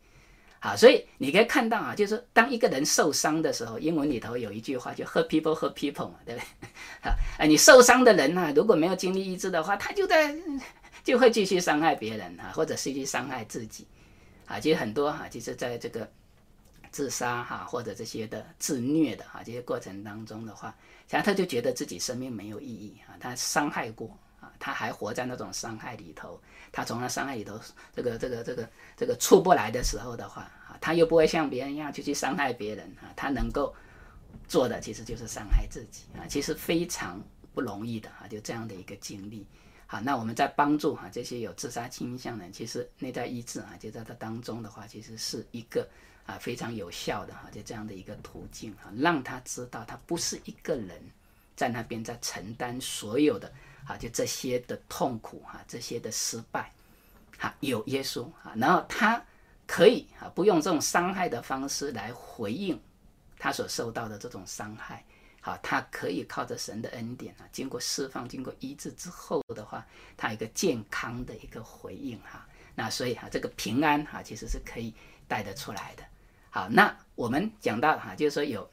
好，所以你可以看到啊，就是当一个人受伤的时候，英文里头有一句话叫 hurt people hurt people 嘛，对不对？啊，你受伤的人呢，如果没有经历医治的话，他就在。就会继续伤害别人啊，或者是去伤害自己，啊，其实很多哈，其实在这个自杀哈，或者这些的自虐的哈，这些过程当中的话，像他就觉得自己生命没有意义啊，他伤害过啊，他还活在那种伤害里头，他从那伤害里头这个这个这个这个出不来的时候的话啊，他又不会像别人一样就去伤害别人啊，他能够做的其实就是伤害自己啊，其实非常不容易的啊，就这样的一个经历。好，那我们在帮助哈这些有自杀倾向的人，其实内在医治啊，就在这当中的话，其实是一个啊非常有效的哈，就这样的一个途径哈，让他知道他不是一个人在那边在承担所有的啊，就这些的痛苦哈，这些的失败，哈，有耶稣啊，然后他可以啊不用这种伤害的方式来回应他所受到的这种伤害。啊，他可以靠着神的恩典啊，经过释放、经过医治之后的话，他一个健康的一个回应哈。那所以哈，这个平安哈，其实是可以带得出来的。好，那我们讲到哈，就是说有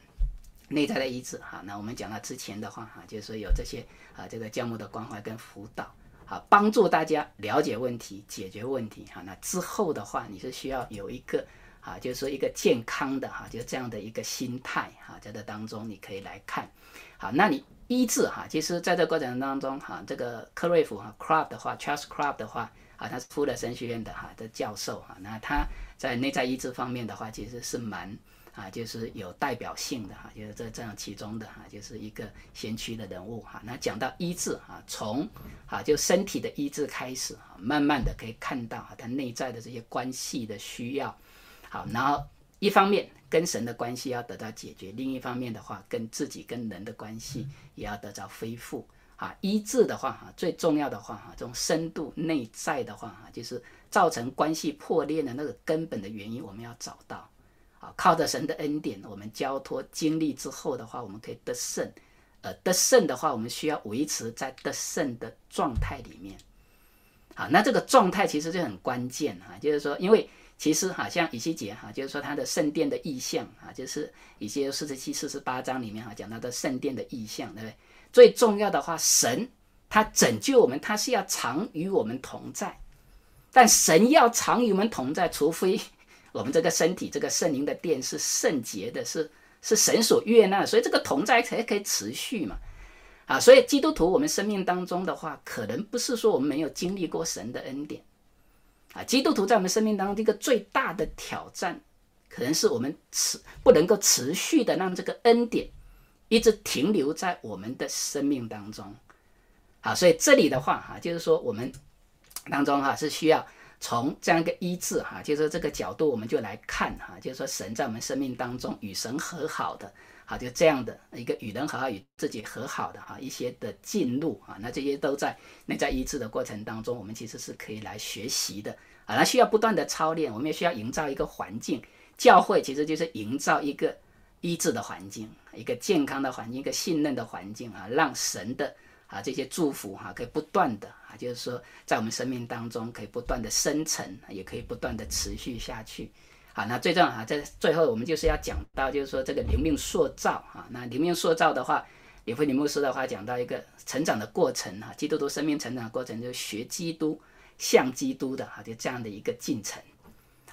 内在的医治哈。那我们讲到之前的话哈，就是说有这些啊，这个教牧的关怀跟辅导，好，帮助大家了解问题、解决问题哈。那之后的话，你是需要有一个。啊，就是说一个健康的哈，就是这样的一个心态哈，在这当中你可以来看。好，那你医治哈，其实在这过程当中哈，这个克瑞夫哈，Crab 的话，Charles Crab 的话啊，他是富勒神学院的哈的教授哈，那他在内在医治方面的话，其实是蛮啊，就是有代表性的哈，就是这这样其中的哈，就是一个先驱的人物哈。那讲到医治啊，从啊就身体的医治开始啊，慢慢的可以看到啊，他内在的这些关系的需要。好，然后一方面跟神的关系要得到解决，另一方面的话，跟自己跟人的关系也要得到恢复。啊，医治的话，哈，最重要的话，哈，这种深度内在的话，哈，就是造成关系破裂的那个根本的原因，我们要找到。啊，靠着神的恩典，我们交托经历之后的话，我们可以得胜。呃，得胜的话，我们需要维持在得胜的状态里面。好，那这个状态其实就很关键哈，就是说，因为。其实哈，像以西结哈，就是说他的圣殿的意象啊，就是以西结四十七、四十八章里面哈讲到的圣殿的意象，对不对？最重要的话，神他拯救我们，他是要常与我们同在。但神要常与我们同在，除非我们这个身体、这个圣灵的殿是圣洁的，是是神所悦纳，所以这个同在才可以持续嘛。啊，所以基督徒我们生命当中的话，可能不是说我们没有经历过神的恩典。啊，基督徒在我们生命当中这个最大的挑战，可能是我们持不能够持续的让这个恩典一直停留在我们的生命当中。好，所以这里的话哈，就是说我们当中哈是需要从这样一个医治哈，就是这个角度我们就来看哈，就是说神在我们生命当中与神和好的，好就这样的一个与人和好、与自己和好的哈一些的进入啊，那这些都在内在医治的过程当中，我们其实是可以来学习的啊，那需要不断的操练，我们也需要营造一个环境，教会其实就是营造一个医治的环境，一个健康的环境，一个信任的环境啊，让神的。啊，这些祝福哈、可以不断的就是说，在我们生命当中可以不断的生成，也可以不断的持续下去。好，那最重要啊，在最后我们就是要讲到，就是说这个灵命塑造啊，那灵命塑造的话，李惠里牧师的话讲到一个成长的过程哈、基督徒生命成长的过程就是学基督、像基督的哈、就这样的一个进程。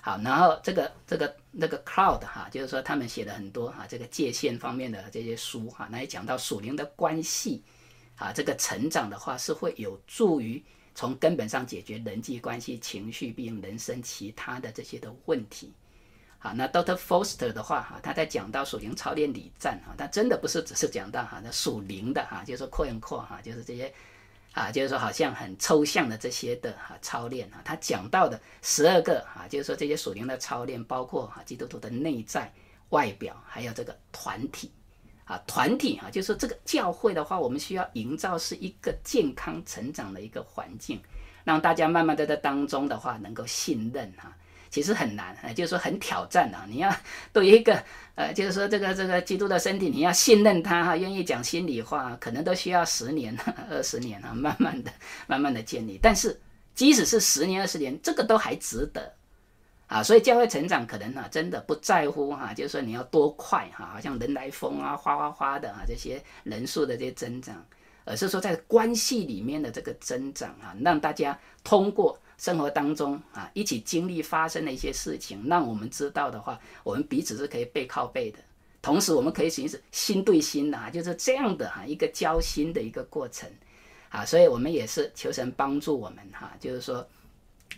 好，然后这个这个那个 Cloud 哈、就是说他们写了很多哈、这个界限方面的这些书哈，那、也讲到属灵的关系。啊，这个成长的话是会有助于从根本上解决人际关系、情绪病、人生其他的这些的问题。好，那 Doctor Foster 的话哈，他在讲到属灵操练礼赞哈，他真的不是只是讲到哈那属灵的哈，就是说 quote unquote 哈，就是这些啊，就是说好像很抽象的这些的哈操练啊，他讲到的十二个啊，就是说这些属灵的操练，包括哈基督徒的内在、外表，还有这个团体。啊，团体啊，就是说这个教会的话，我们需要营造是一个健康成长的一个环境，让大家慢慢的在当中的话能够信任哈。其实很难，就是说很挑战啊。你要 对一个呃，就是说这个这个基督的身体，你要信任他哈，愿意讲心里话，可能都需要十年、二十年啊，慢慢的、慢慢的建立。但是即使是十年、二十年，这个都还值得。啊，所以教会成长可能哈、啊，真的不在乎哈、就是说你要多快哈、好像人来疯啊，哗哗哗的啊，这些人数的这些增长，而是说在关系里面的这个增长啊，让大家通过生活当中啊，一起经历发生的一些事情，让我们知道的话，我们彼此是可以背靠背的，同时我们可以行使心对心的啊，就是这样的哈、啊，一个交心的一个过程，啊，所以我们也是求神帮助我们哈、就是说。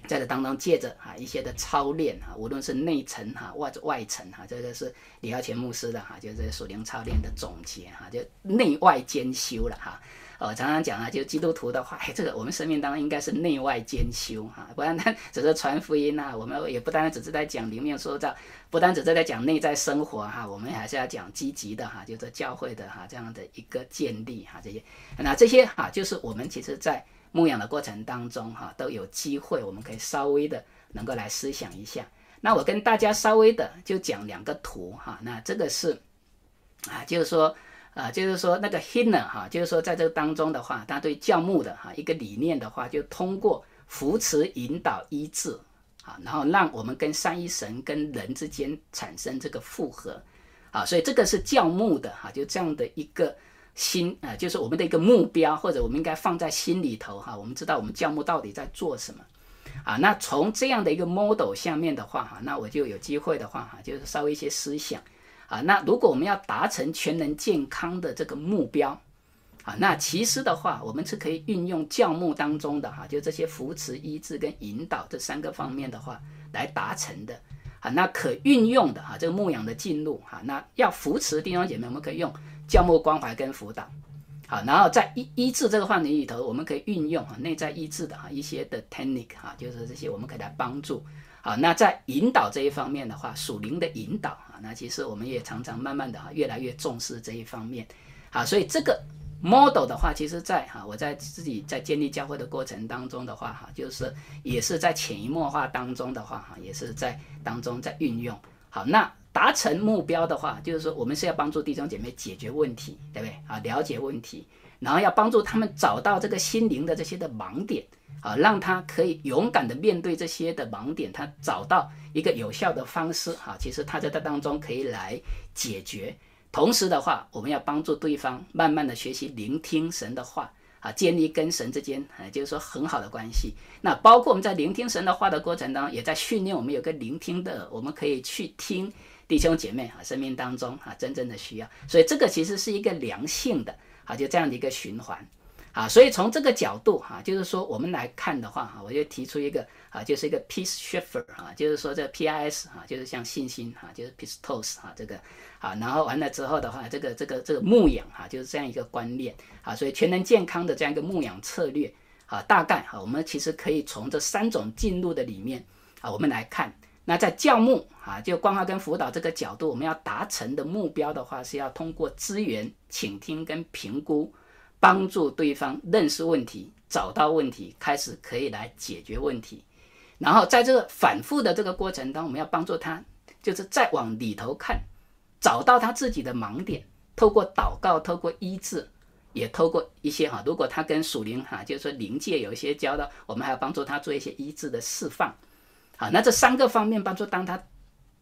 在这当中，借着哈一些的操练哈，无论是内层哈或者外层哈，这个是李耀前牧师的哈，就是属灵操练的总结哈，就内外兼修了哈。我常常讲啊，就基督徒的话，哎，这个我们生命当中应该是内外兼修哈，不然他只是传福音呐，我们也不单单只是在讲灵命塑造，不单只是在讲内在生活哈，我们还是要讲积极的哈，就是教会的哈这样的一个建立哈这些，那这些哈就是我们其实在。牧养的过程当中，哈，都有机会，我们可以稍微的能够来思想一下。那我跟大家稍微的就讲两个图，哈，那这个是啊，就是说，啊，就是说那个 Hitler 哈，就是说在这个当中的话，他对教牧的哈一个理念的话，就通过扶持、引导、医治，啊，然后让我们跟三一神跟人之间产生这个复合，啊，所以这个是教牧的哈，就这样的一个。心啊，就是我们的一个目标，或者我们应该放在心里头哈。我们知道我们教牧到底在做什么啊？那从这样的一个 model 下面的话哈，那我就有机会的话哈，就是稍微一些思想啊。那如果我们要达成全能健康的这个目标啊，那其实的话，我们是可以运用教牧当中的哈，就这些扶持、医治跟引导这三个方面的话来达成的啊。那可运用的哈，这个牧养的进入哈，那要扶持弟兄姐妹，我们可以用。教牧关怀跟辅导，好，然后在医医治这个范围里头，我们可以运用啊内在医治的哈一些的 technique 哈，就是这些我们可以来帮助。好，那在引导这一方面的话，属灵的引导啊，那其实我们也常常慢慢的哈越来越重视这一方面。好，所以这个 model 的话，其实在哈我在自己在建立教会的过程当中的话哈，就是也是在潜移默化当中的话哈，也是在当中在运用。好，那。达成目标的话，就是说我们是要帮助弟兄姐妹解决问题，对不对啊？了解问题，然后要帮助他们找到这个心灵的这些的盲点，啊，让他可以勇敢的面对这些的盲点，他找到一个有效的方式，啊，其实他在这当中可以来解决。同时的话，我们要帮助对方慢慢的学习聆听神的话，啊，建立跟神之间，啊，就是说很好的关系。那包括我们在聆听神的话的过程当中，也在训练我们有个聆听的，我们可以去听。弟兄姐妹啊生命当中啊真正的需要，所以这个其实是一个良性的啊，就这样的一个循环。啊，所以从这个角度哈、啊，就是说我们来看的话哈、我就提出一个啊，就是一个 peace shifter 啊，就是说这 P I S 啊，就是像信心、啊，就是 pistos 啊这个啊，然后完了之后的话，这个这个这个牧养哈、啊，就是这样一个观念啊，所以全能健康的这样一个牧养策略啊，大概哈、啊，我们其实可以从这三种进入的里面啊，我们来看，那在教牧啊，就关怀跟辅导这个角度，我们要达成的目标的话，是要通过资源倾听跟评估。帮助对方认识问题，找到问题，开始可以来解决问题。然后在这个反复的这个过程当中，我们要帮助他，就是再往里头看，找到他自己的盲点。透过祷告，透过医治，也透过一些哈，如果他跟属灵哈，就是说灵界有一些交道，我们还要帮助他做一些医治的释放。啊，那这三个方面帮助，当他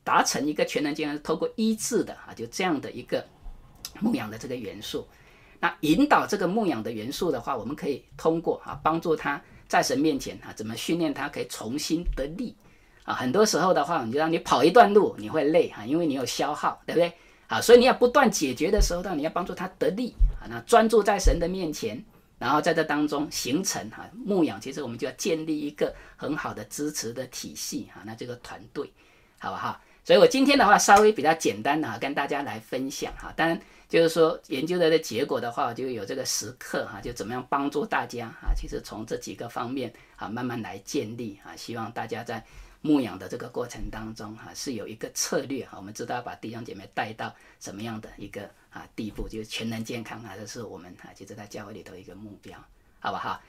达成一个全能健康，透过医治的啊，就这样的一个牧养的这个元素。那引导这个牧养的元素的话，我们可以通过啊，帮助他在神面前啊，怎么训练他可以重新得力啊？很多时候的话，你就让你跑一段路，你会累哈，因为你有消耗，对不对？啊，所以你要不断解决的时候，你要帮助他得力啊。那专注在神的面前，然后在这当中形成哈牧养，其实我们就要建立一个很好的支持的体系哈。那这个团队，好不好？所以我今天的话稍微比较简单的哈，跟大家来分享哈。当然。就是说，研究的的结果的话，就有这个时刻哈，就怎么样帮助大家啊？其实从这几个方面啊，慢慢来建立啊，希望大家在牧养的这个过程当中哈，是有一个策略哈。我们知道把弟兄姐妹带到什么样的一个啊地步，就是全能健康啊，这是我们啊，其实在教会里头一个目标，好不好？